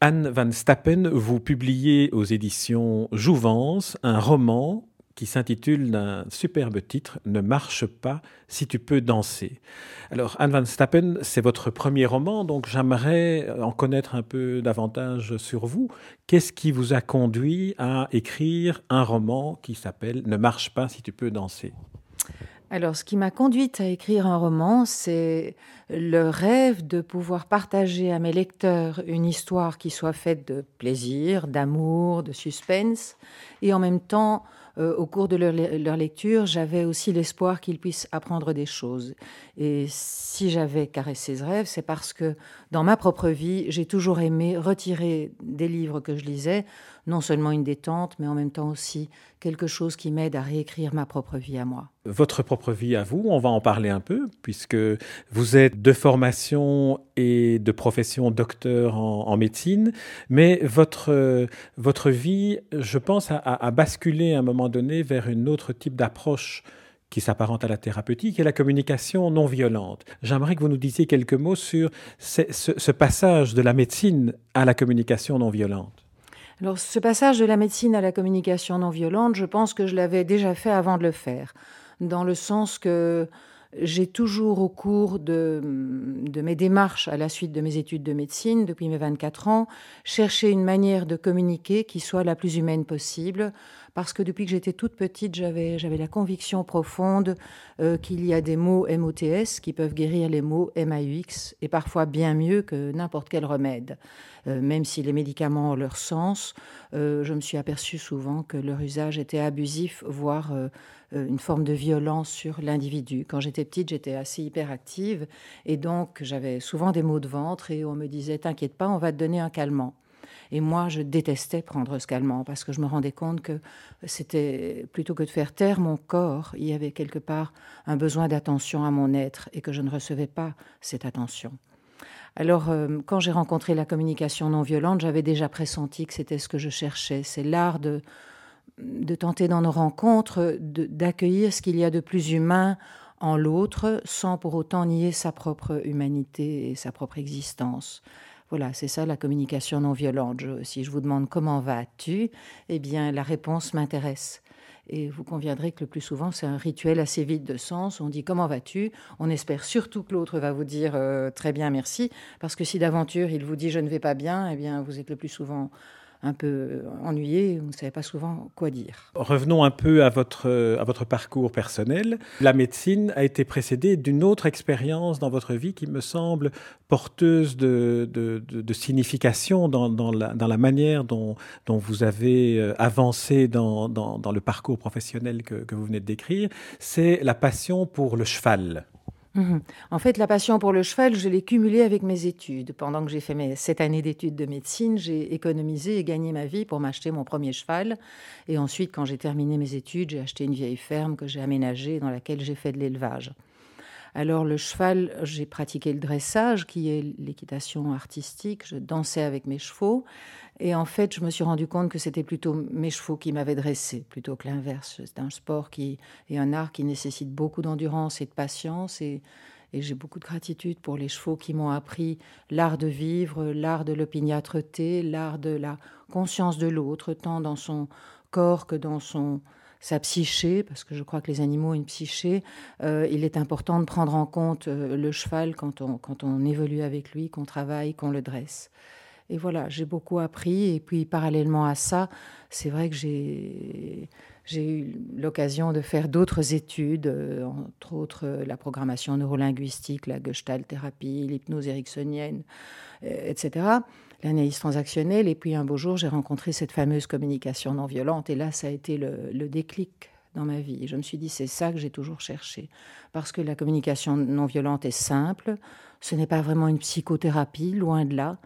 Anne Van Stappen, vous publiez aux éditions Jouvence un roman qui s'intitule d'un superbe titre Ne marche pas si tu peux danser. Alors, Anne van Stappen, c'est votre premier roman, donc j'aimerais en connaître un peu davantage sur vous. Qu'est-ce qui vous a conduit à écrire un roman qui s'appelle Ne marche pas si tu peux danser? Alors, ce qui m'a conduite à écrire un roman, c'est le rêve de pouvoir partager à mes lecteurs une histoire qui soit faite de plaisir, d'amour, de suspense, et en même temps euh, au cours de leur, lecture, j'avais aussi l'espoir qu'ils puissent apprendre des choses. Et si j'avais caressé ce rêve, c'est parce que dans ma propre vie, j'ai toujours aimé retirer des livres que je lisais non seulement une détente, mais en même temps aussi quelque chose qui m'aide à réécrire ma propre vie à moi. Votre propre vie à vous, on va en parler un peu, puisque vous êtes de formation et de profession docteur en, médecine, mais votre, votre vie, je pense, a, basculé à un moment donné vers une autre type d'approche qui s'apparente à la thérapeutique et la communication non violente. J'aimerais que vous nous disiez quelques mots sur ce passage de la médecine à la communication non violente. Alors, ce passage de la médecine à la communication non violente, je pense que je l'avais déjà fait avant de le faire, dans le sens que j'ai toujours, au cours de, mes démarches à la suite de mes études de médecine, depuis mes 24 ans, cherché une manière de communiquer qui soit la plus humaine possible, parce que depuis que j'étais toute petite, j'avais, la conviction profonde euh, qu'il y a des mots MOTS qui peuvent guérir les mots MAUX, et parfois bien mieux que n'importe quel remède. Euh, même si les médicaments ont leur sens, euh, je me suis aperçue souvent que leur usage était abusif, voire une forme de violence sur l'individu. Quand j'étais petite, j'étais assez hyperactive, et donc j'avais souvent des maux de ventre, et on me disait, t'inquiète pas, on va te donner un calmant. Et moi, je détestais prendre ce calmant parce que je me rendais compte que c'était plutôt que de faire taire mon corps, il y avait quelque part un besoin d'attention à mon être et que je ne recevais pas cette attention. Alors, euh, quand j'ai rencontré la communication non violente, j'avais déjà pressenti que c'était ce que je cherchais. C'est l'art de, de tenter dans nos rencontres d'accueillir ce qu'il y a de plus humain en l'autre sans pour autant nier sa propre humanité et sa propre existence. Voilà, c'est ça la communication non violente. si je vous demande comment vas-tu, eh bien la réponse m'intéresse. Et vous conviendrez que le plus souvent, c'est un rituel assez vide de sens. On dit comment vas-tu? On espère surtout que l'autre va vous dire euh, très bien, merci. Parce que si d'aventure il vous dit je ne vais pas bien, eh bien vous êtes le plus souvent un peu ennuyé, vous ne savez pas souvent quoi dire. Revenons un peu à votre, à votre parcours personnel. La médecine a été précédée d'une autre expérience dans votre vie qui me semble porteuse de, de, signification dans, dans, la, manière dont, dont, vous avez euh, avancé dans, dans le parcours professionnel que, que vous venez de décrire. C'est la passion pour le cheval. Mhm. En fait, la passion pour le cheval, je l'ai cumulée avec mes études. Pendant que j'ai fait mes sept années d'études de médecine, j'ai économisé et gagné ma vie pour m'acheter mon premier cheval. Et ensuite, quand j'ai terminé mes études, j'ai acheté une vieille ferme que j'ai aménagée dans laquelle j'ai fait de l'élevage. Alors le cheval, j'ai pratiqué le dressage, qui est l'équitation artistique. Je dansais avec mes chevaux. Et en fait, je me suis rendu compte que c'était plutôt mes chevaux qui m'avaient dressé, plutôt que l'inverse. C'est un sport qui et un art qui nécessite beaucoup d'endurance et de patience. Et, j'ai beaucoup de gratitude pour les chevaux qui m'ont appris l'art de vivre, l'art de l'opiniâtreté, l'art de la conscience de l'autre, tant dans son corps que dans son, sa psyché, parce que je crois que les animaux ont une psyché, euh, il est important de prendre en compte euh, le cheval quand on, quand on évolue avec lui, qu'on travaille, qu'on le dresse. Et voilà, j'ai beaucoup appris. Et puis, parallèlement à ça, c'est vrai que j'ai, eu l'occasion de faire d'autres études, euh, entre autres la programmation neurolinguistique, la gestalt thérapie, l'hypnose ericksonienne, etc l'analyse transactionnelle. Et puis un beau jour, j'ai rencontré cette fameuse communication non violente. Et là, ça a été le, déclic dans ma vie. Je me suis dit, c'est ça que j'ai toujours cherché. Parce que la communication non violente est simple. Ce n'est pas vraiment une psychothérapie, loin de là.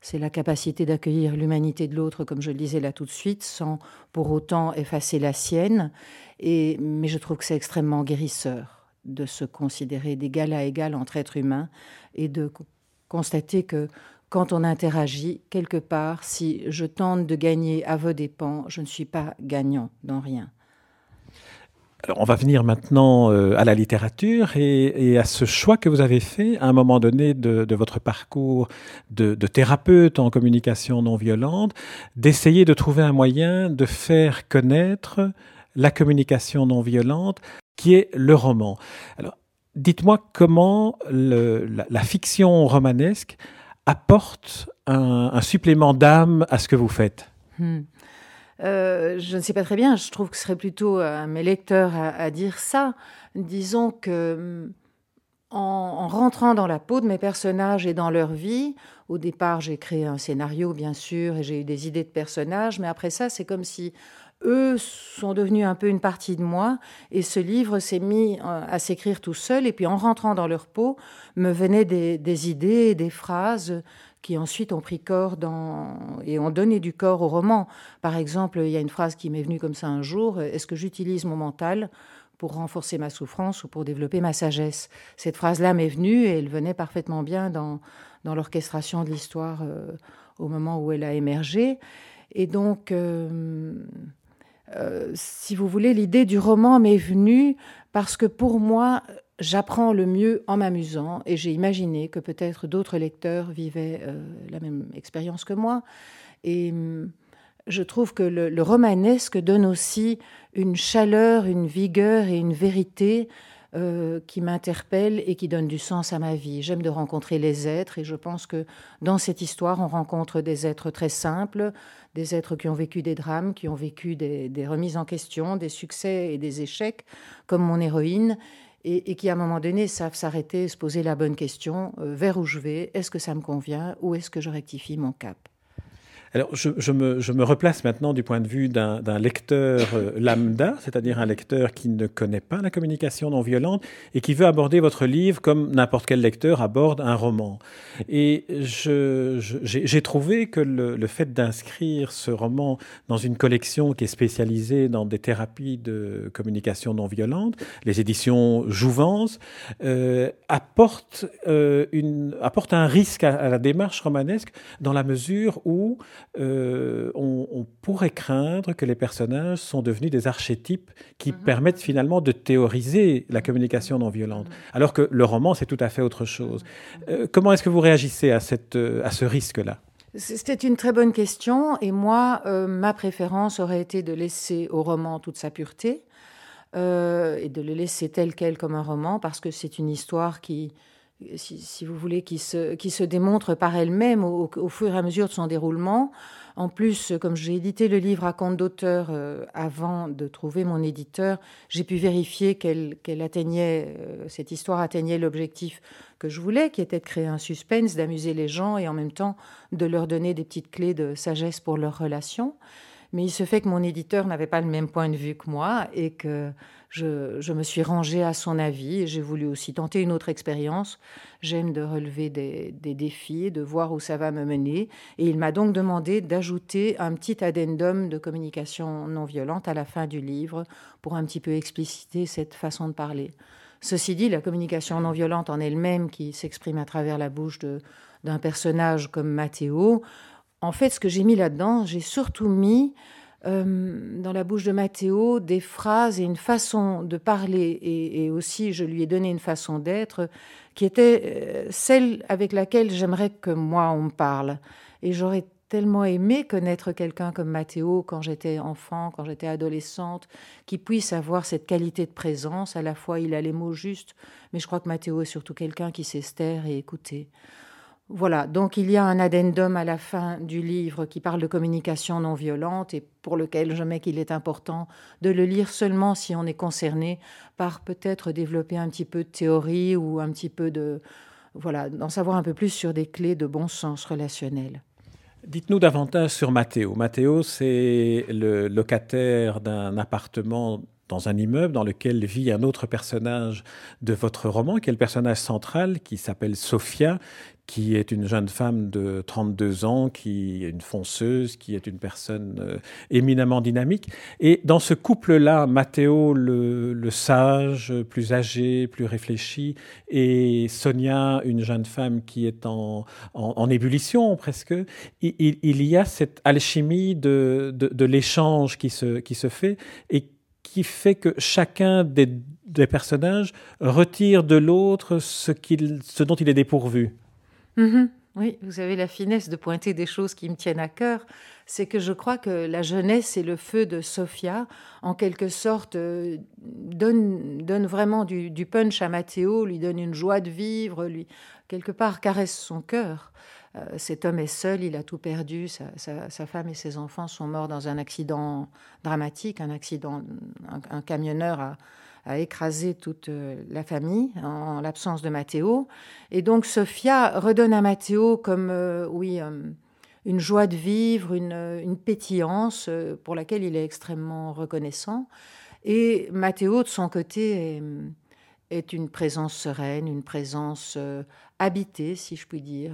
C'est la capacité d'accueillir l'humanité de l'autre, comme je le disais là tout de suite, sans pour autant effacer la sienne. Et, mais je trouve que c'est extrêmement guérisseur de se considérer d'égal à égal entre êtres humains et de constater que quand on interagit quelque part, si je tente de gagner à vos dépens, je ne suis pas gagnant dans rien. On va venir maintenant euh, à la littérature et, à ce choix que vous avez fait à un moment donné de, votre parcours de, thérapeute en communication non violente, d'essayer de trouver un moyen de faire connaître la communication non violente qui est le roman. Alors, dites-moi comment la, fiction romanesque apporte un, supplément d'âme à ce que vous faites. Hmm. Euh, je ne sais pas très bien, je trouve que ce serait plutôt à mes lecteurs à, dire ça. Disons que mm, en, rentrant dans la peau de mes personnages et dans leur vie, au départ j'ai créé un scénario bien sûr et j'ai eu des idées de personnages, mais après ça c'est comme si eux sont devenus un peu une partie de moi et ce livre s'est mis euh, à s'écrire tout seul et puis en rentrant dans leur peau me venaient des, des idées, des phrases qui ensuite ont pris corps dans, et ont donné du corps au roman. Par exemple, il y a une phrase qui m'est venue comme ça un jour, est-ce que j'utilise mon mental pour renforcer ma souffrance ou pour développer ma sagesse? Cette phrase-là m'est venue et elle venait parfaitement bien dans, dans l'orchestration de l'histoire euh, au moment où elle a émergé. Et donc, euh, euh, si vous voulez, l'idée du roman m'est venue parce que pour moi, j'apprends le mieux en m'amusant et j'ai imaginé que peut-être d'autres lecteurs vivaient euh, la même expérience que moi. Et hum, je trouve que le, romanesque donne aussi une chaleur, une vigueur et une vérité euh, qui m'interpelle et qui donne du sens à ma vie. J'aime de rencontrer les êtres et je pense que dans cette histoire, on rencontre des êtres très simples, des êtres qui ont vécu des drames, qui ont vécu des remises en question, des succès et des échecs, comme mon héroïne et, qui à un moment donné savent s'arrêter, se poser la bonne question, euh, vers où je vais, est-ce que ça me convient ou est-ce que je rectifie mon cap? Alors, je, me, replace maintenant du point de vue d'un lecteur euh, lambda, c'est-à-dire un lecteur qui ne connaît pas la communication non violente et qui veut aborder votre livre comme n'importe quel lecteur aborde un roman. Et j'ai trouvé que le, fait d'inscrire ce roman dans une collection qui est spécialisée dans des thérapies de communication non violente, les éditions Jouvence, euh, apporte, euh, une, apporte un risque à la démarche romanesque dans la mesure où euh, on, pourrait craindre que les personnages sont devenus des archétypes qui mhm. permettent finalement de théoriser la communication non violente, mhm. alors que le roman, c'est tout à fait autre chose. Euh, comment est-ce que vous réagissez à, cette, euh, à ce risque-là? C'était une très bonne question et moi, ma préférence aurait été de laisser au roman toute sa pureté et de le laisser tel quel comme un roman parce que c'est une histoire qui, si, vous voulez, qui se, se démontre par elle-même au, fur et à mesure de son déroulement. En plus, comme j'ai édité le livre à compte d'auteur euh, avant de trouver mon éditeur, j'ai pu vérifier qu'elle atteignait, euh, cette histoire atteignait l'objectif que je voulais, qui était de créer un suspense, d'amuser les gens et en même temps de leur donner des petites clés de sagesse pour leurs relations. Mais il se fait que mon éditeur n'avait pas le même point de vue que moi et que je, me suis rangée à son avis. J'ai voulu aussi tenter une autre expérience. J'aime de relever des, défis, de voir où ça va me mener. Et il m'a donc demandé d'ajouter un petit addendum de communication non violente à la fin du livre pour un petit peu expliciter cette façon de parler. Ceci dit, la communication non violente en elle-même, qui s'exprime à travers la bouche d'un personnage comme Mathéo, en fait, ce que j'ai mis là-dedans, j'ai surtout mis euh, dans la bouche de Mathéo des phrases et une façon de parler, et, aussi je lui ai donné une façon d'être qui était euh, celle avec laquelle j'aimerais que moi on me parle. Et j'aurais tellement aimé connaître quelqu'un comme Mathéo quand j'étais enfant, quand j'étais adolescente, qui puisse avoir cette qualité de présence. À la fois, il a les mots justes, mais je crois que Mathéo est surtout quelqu'un qui sait se taire et écouter. Voilà, donc il y a un addendum à la fin du livre qui parle de communication non violente et pour lequel je mets qu'il est important de le lire seulement si on est concerné par peut-être développer un petit peu de théorie ou un petit peu de... Voilà, d'en savoir un peu plus sur des clés de bon sens relationnel. Dites-nous davantage sur Mathéo. Mathéo, c'est le locataire d'un appartement dans un immeuble dans lequel vit un autre personnage de votre roman, qui est le personnage central, qui s'appelle Sophia, qui est une jeune femme de 32 ans, qui est une fonceuse, qui est une personne euh, éminemment dynamique. Et dans ce couple-là, Matteo, le, sage, plus âgé, plus réfléchi, et Sonia, une jeune femme qui est en, ébullition presque, il, y a cette alchimie de, l'échange qui se, fait et qui fait que chacun des, personnages retire de l'autre ce dont il est dépourvu. Mm-hmm. Oui, vous avez la finesse de pointer des choses qui me tiennent à cœur. C'est que je crois que la jeunesse et le feu de Sophia, en quelque sorte, euh, donne, donne vraiment du, punch à Matteo, lui donne une joie de vivre, lui, quelque part, caresse son cœur. Euh, cet homme est seul, il a tout perdu, sa, femme et ses enfants sont morts dans un accident dramatique, un accident, un camionneur a, a écrasé toute euh, la famille en, l'absence de Matteo. Et donc Sophia redonne à Matteo comme, euh, oui, euh, une joie de vivre, une, pétillance pour laquelle il est extrêmement reconnaissant. Et Matteo, de son côté, est une présence sereine, une présence habitée, si je puis dire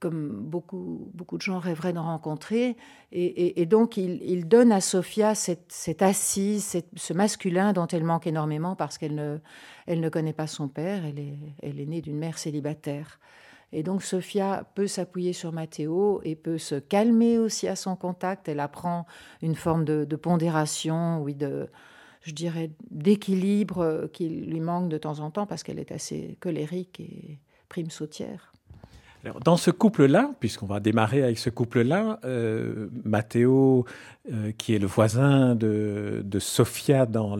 comme beaucoup, beaucoup de gens rêveraient d'en rencontrer. Et, donc, il, donne à Sophia cette, assise, ce masculin dont elle manque énormément parce qu'elle ne, elle ne connaît pas son père, elle est, elle est née d'une mère célibataire. Et donc, Sophia peut s'appuyer sur Matteo et peut se calmer aussi à son contact. Elle apprend une forme de, de pondération, oui, de, je dirais, d'équilibre qui lui manque de temps en temps parce qu'elle est assez colérique et prime sautière dans ce couple-là, puisqu'on va démarrer avec ce couple-là, euh, Matteo, euh, qui est le voisin de, de Sofia dans,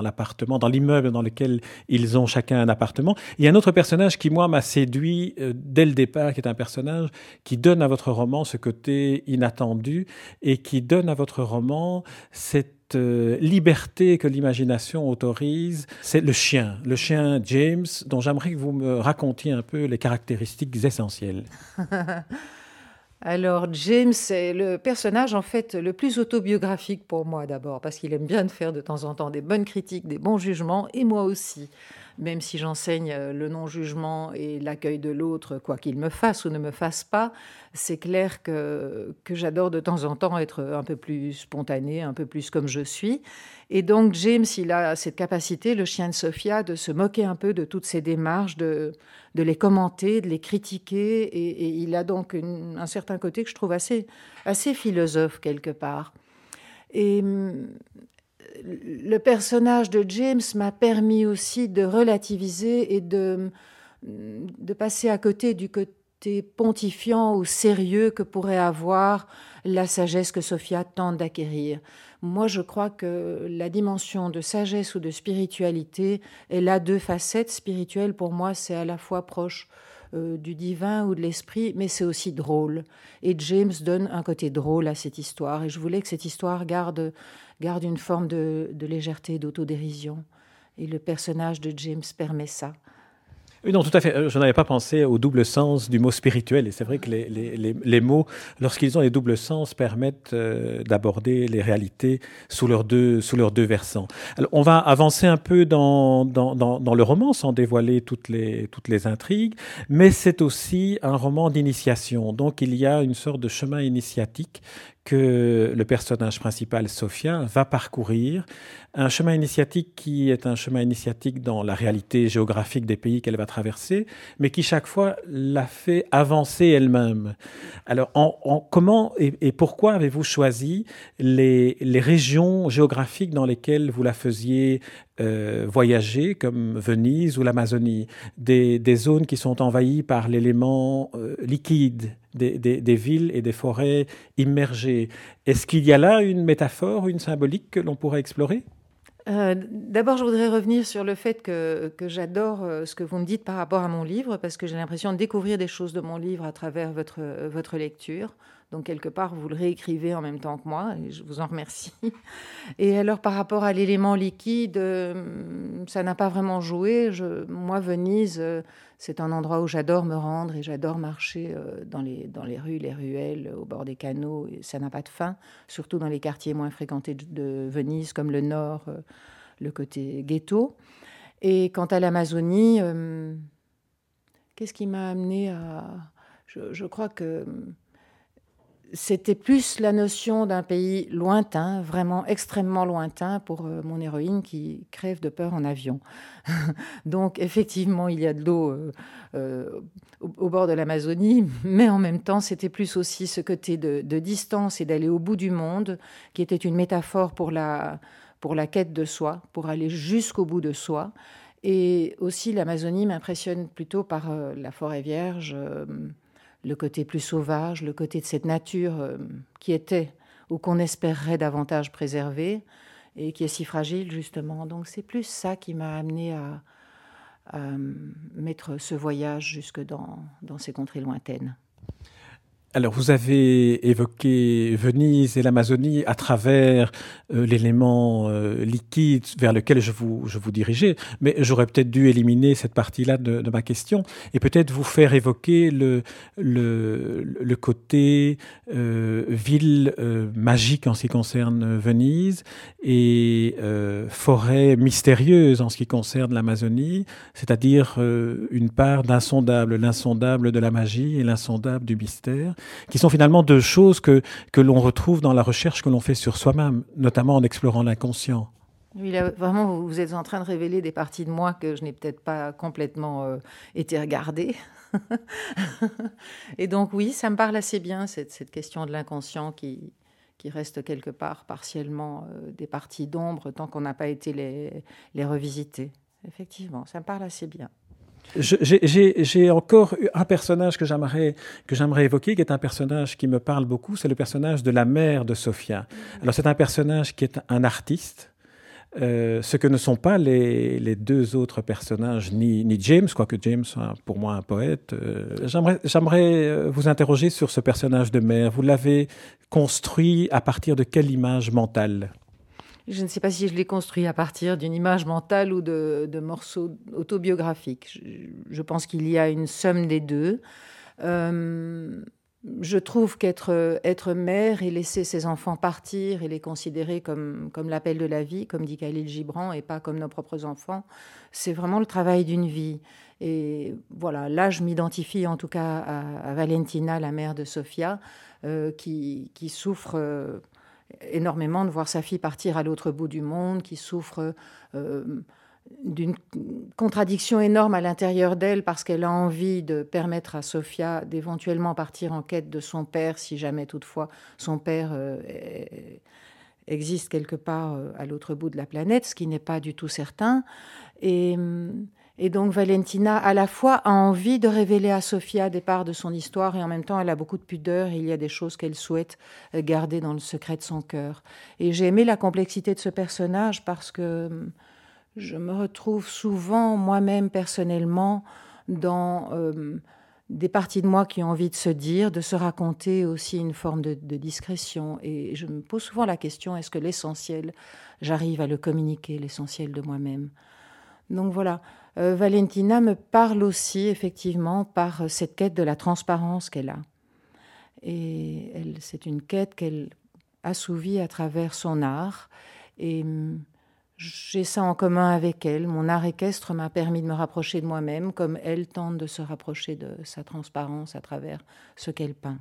l'appartement, dans l'immeuble dans lequel ils ont chacun un appartement. Il y a un autre personnage qui, moi, m'a séduit euh, dès le départ, qui est un personnage qui donne à votre roman ce côté inattendu et qui donne à votre roman cette liberté que l'imagination autorise, c'est le chien, le chien James, dont j'aimerais que vous me racontiez un peu les caractéristiques essentielles. Alors James est le personnage en fait le plus autobiographique pour moi d'abord, parce qu'il aime bien de faire de temps en temps des bonnes critiques, des bons jugements, et moi aussi même si j'enseigne euh, le non-jugement et l'accueil de l'autre, quoi qu'il me fasse ou ne me fasse pas, c'est clair que, que j'adore de temps en temps être un peu plus spontané, un peu plus comme je suis. Et donc James, il a cette capacité, le chien de Sophia, de se moquer un peu de toutes ces démarches, de, de les commenter, de les critiquer. Et, il a donc un certain côté que je trouve assez, assez philosophe quelque part. Et le personnage de James m'a permis aussi de relativiser et de, de passer à côté du côté pontifiant ou sérieux que pourrait avoir la sagesse que Sophia tente d'acquérir. Moi, je crois que la dimension de sagesse ou de spiritualité, elle a deux facettes. Spirituelle, pour moi, c'est à la fois proche euh, du divin ou de l'esprit, mais c'est aussi drôle. Et James donne un côté drôle à cette histoire. Et je voulais que cette histoire garde garde une forme de, légèreté, d'autodérision. Et le personnage de James permet ça. Oui, non, tout à fait. Euh, je n'avais pas pensé au double sens du mot spirituel. Et c'est vrai que les, mots, lorsqu'ils ont les doubles sens, permettent euh, d'aborder les réalités sous leurs deux, sous leurs deux versants. On va avancer un peu dans, dans, dans, dans le roman sans dévoiler toutes les, toutes les intrigues, mais c'est aussi un roman d'initiation. Donc, il y a une sorte de chemin initiatique que le personnage principal, Sophia, va parcourir. Un chemin initiatique qui est un chemin initiatique dans la réalité géographique des pays qu'elle va traverser, mais qui chaque fois la fait avancer elle-même. Alors, en, comment et, pourquoi avez-vous choisi les, les, régions géographiques dans lesquelles vous la faisiez euh, voyager, comme Venise ou l'Amazonie, des, zones qui sont envahies par l'élément euh, liquide des, villes et des forêts immergées. Est-ce qu'il y a là une métaphore, une symbolique que l'on pourrait explorer? Euh, D'abord, je voudrais revenir sur le fait que, j'adore ce que vous me dites par rapport à mon livre, parce que j'ai l'impression de découvrir des choses de mon livre à travers votre lecture. Donc, quelque part, vous le réécrivez en même temps que moi, et je vous en remercie. Et alors, par rapport à l'élément liquide, euh, ça n'a pas vraiment joué. Moi, Venise, euh, c'est un endroit où j'adore me rendre et j'adore marcher euh, dans les, dans les rues, les ruelles, au bord des canaux. Et ça n'a pas de fin, surtout dans les quartiers moins fréquentés de Venise, comme le nord, le côté ghetto. Et quant à l'Amazonie, qu'est-ce qui m'a amené à... Je crois que c'était plus la notion d'un pays lointain, vraiment extrêmement lointain pour euh, mon héroïne qui crève de peur en avion. Donc effectivement, il y a de l'eau euh, euh, au, bord de l'Amazonie, mais en même temps, c'était plus aussi ce côté de, distance et d'aller au bout du monde, qui était une métaphore pour la, pour la quête de soi, pour aller jusqu'au bout de soi. Et aussi, l'Amazonie m'impressionne plutôt par la forêt vierge, le côté plus sauvage, le côté de cette nature euh, qui était ou qu'on espérerait davantage préserver et qui est si fragile justement. Donc c'est plus ça qui m'a amené à, mettre ce voyage jusque dans ces contrées lointaines. Alors, vous avez évoqué Venise et l'Amazonie à travers euh, l'élément euh, liquide vers lequel je vous, je vous dirigeais, mais j'aurais peut-être dû éliminer cette partie-là de, ma question et peut-être vous faire évoquer le, le, le côté euh, ville magique en ce qui concerne Venise et forêt mystérieuse en ce qui concerne l'Amazonie, c'est-à-dire une part d'insondable, l'insondable de la magie et l'insondable du mystère qui sont finalement deux choses que, que l'on retrouve dans la recherche que l'on fait sur soi-même, notamment en explorant l'inconscient. Oui, vraiment, vous êtes en train de révéler des parties de moi que je n'ai peut-être pas complètement euh, été regardée. Et donc, oui, ça me parle assez bien, cette, cette question de l'inconscient qui, qui reste quelque part partiellement euh, des parties d'ombre tant qu'on n'a pas été les, les revisiter. Effectivement, ça me parle assez bien. J'ai encore un personnage que j'aimerais que j'aimerais évoquer, qui est un personnage qui me parle beaucoup. C'est le personnage de la mère de Sophia. Alors c'est un personnage qui est un artiste. Euh, ce que ne sont pas les, deux autres personnages, ni, ni, James, quoique James soit pour moi un poète. Euh, J'aimerais euh, vous interroger sur ce personnage de mère. Vous l'avez construit à partir de quelle image mentale? Je ne sais pas si je l'ai construit à partir d'une image mentale ou de, morceaux autobiographiques. Je, pense qu'il y a une somme des deux. Euh, je trouve qu'être être mère et laisser ses enfants partir et les considérer comme, comme l'appel de la vie, comme dit Khalil Gibran, et pas comme nos propres enfants, c'est vraiment le travail d'une vie. Et voilà, là, je m'identifie en tout cas à, Valentina, la mère de Sofia, euh, qui, souffre. Euh, énormément de voir sa fille partir à l'autre bout du monde, qui souffre euh, d'une contradiction énorme à l'intérieur d'elle parce qu'elle a envie de permettre à Sophia d'éventuellement partir en quête de son père, si jamais toutefois son père euh, existe quelque part euh, à l'autre bout de la planète, ce qui n'est pas du tout certain. Et hum, et donc Valentina, à la fois, a envie de révéler à Sofia des parts de son histoire et en même temps, elle a beaucoup de pudeur il y a des choses qu'elle souhaite euh, garder dans le secret de son cœur. Et j'ai aimé la complexité de ce personnage parce que hum, je me retrouve souvent moi-même personnellement dans hum, des parties de moi qui ont envie de se dire, de se raconter aussi une forme de discrétion. Et je me pose souvent la question, est-ce que l'essentiel, j'arrive à le communiquer, l'essentiel de moi-même? Donc voilà, euh, Valentina me parle aussi effectivement par euh, cette quête de la transparence qu'elle a. Et c'est une quête qu'elle assouvit à travers son art. Et hum, j'ai ça en commun avec elle. Mon art équestre m'a permis de me rapprocher de moi-même, comme elle tente de se rapprocher de sa transparence à travers ce qu'elle peint.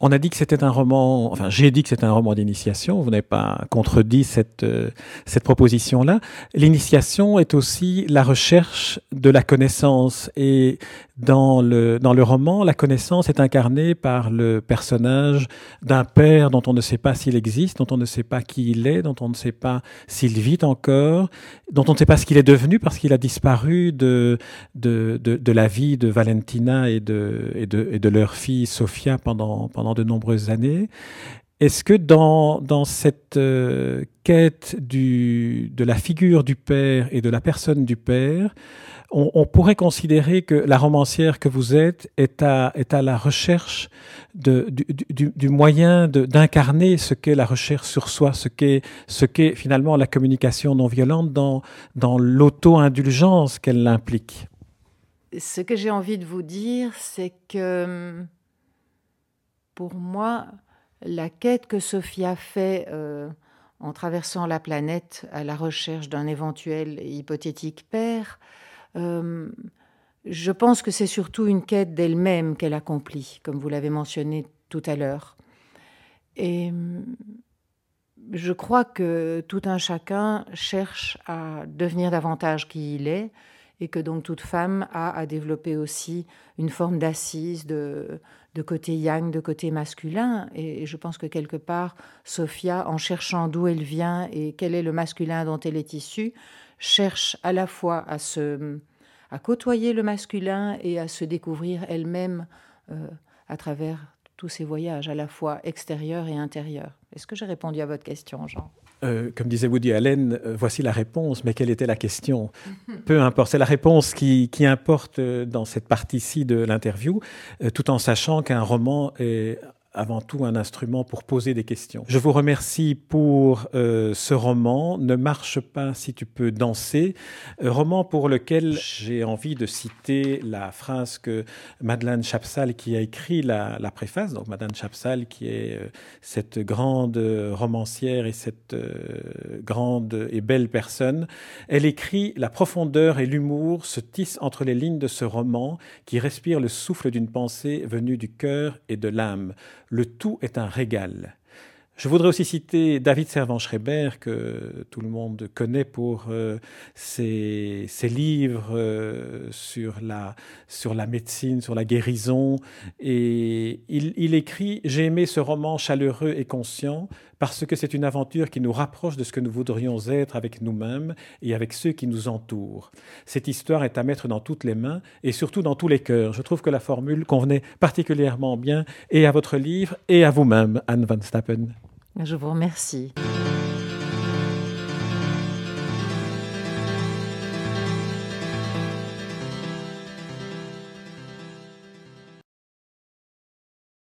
On a dit que c'était un roman, enfin j'ai dit que c'était un roman d'initiation, vous n'avez pas contredit cette, euh, cette proposition-là. L'initiation est aussi la recherche de la connaissance et dans le, dans le roman, la connaissance est incarnée par le personnage d'un père dont on ne sait pas s'il existe, dont on ne sait pas qui il est, dont on ne sait pas s'il vit encore, dont on ne sait pas ce qu'il est devenu parce qu'il a disparu de, de, de, de, la vie de Valentina et de, et de, et de leur fille Sophia pendant, pendant de nombreuses années. Est-ce que dans, dans cette euh, quête du, de la figure du père et de la personne du père, on, pourrait considérer que la romancière que vous êtes est à, est à la recherche de, du, moyen d'incarner ce qu'est la recherche sur soi, ce qu'est finalement la communication non violente dans, dans l'auto-indulgence qu'elle implique? Ce que j'ai envie de vous dire, c'est que pour moi, la quête que Sophie fait euh, en traversant la planète à la recherche d'un éventuel hypothétique père, euh, je pense que c'est surtout une quête d'elle-même qu'elle accomplit, comme vous l'avez mentionné tout à l'heure. Et euh, je crois que tout un chacun cherche à devenir davantage qui il est et que donc toute femme a à développer aussi une forme d'assise de, de côté yang, de côté masculin. Et, je pense que quelque part, Sophia, en cherchant d'où elle vient et quel est le masculin dont elle est issue, cherche à la fois à se à côtoyer le masculin et à se découvrir elle-même euh, à travers tous ces voyages, à la fois extérieurs et intérieurs. Est-ce que j'ai répondu à votre question, Jean? Euh, comme disait Woody Allen, euh, voici la réponse, mais quelle était la question? Peu importe, c'est la réponse qui, qui, importe dans cette partie-ci de l'interview, tout en sachant qu'un roman est avant tout un instrument pour poser des questions. Je vous remercie pour euh, ce roman, Ne marche pas si tu peux danser, euh, roman pour lequel j'ai envie de citer la phrase que Madeleine Chapsal, qui a écrit la, préface, donc Madeleine Chapsal, qui est euh, cette grande romancière et cette grande et belle personne, elle écrit La profondeur et l'humour se tissent entre les lignes de ce roman qui respire le souffle d'une pensée venue du cœur et de l'âme le tout est un régal. Je voudrais aussi citer David Servan-Schreiber, que tout le monde connaît pour euh, ses, livres euh, sur, la, sur la médecine, sur la guérison. Et il, il écrit J'ai aimé ce roman chaleureux et conscient parce que c'est une aventure qui nous rapproche de ce que nous voudrions être avec nous-mêmes et avec ceux qui nous entourent. Cette histoire est à mettre dans toutes les mains et surtout dans tous les cœurs. Je trouve que la formule convenait particulièrement bien et à votre livre et à vous-même, Anne Van Stappen. Je vous remercie.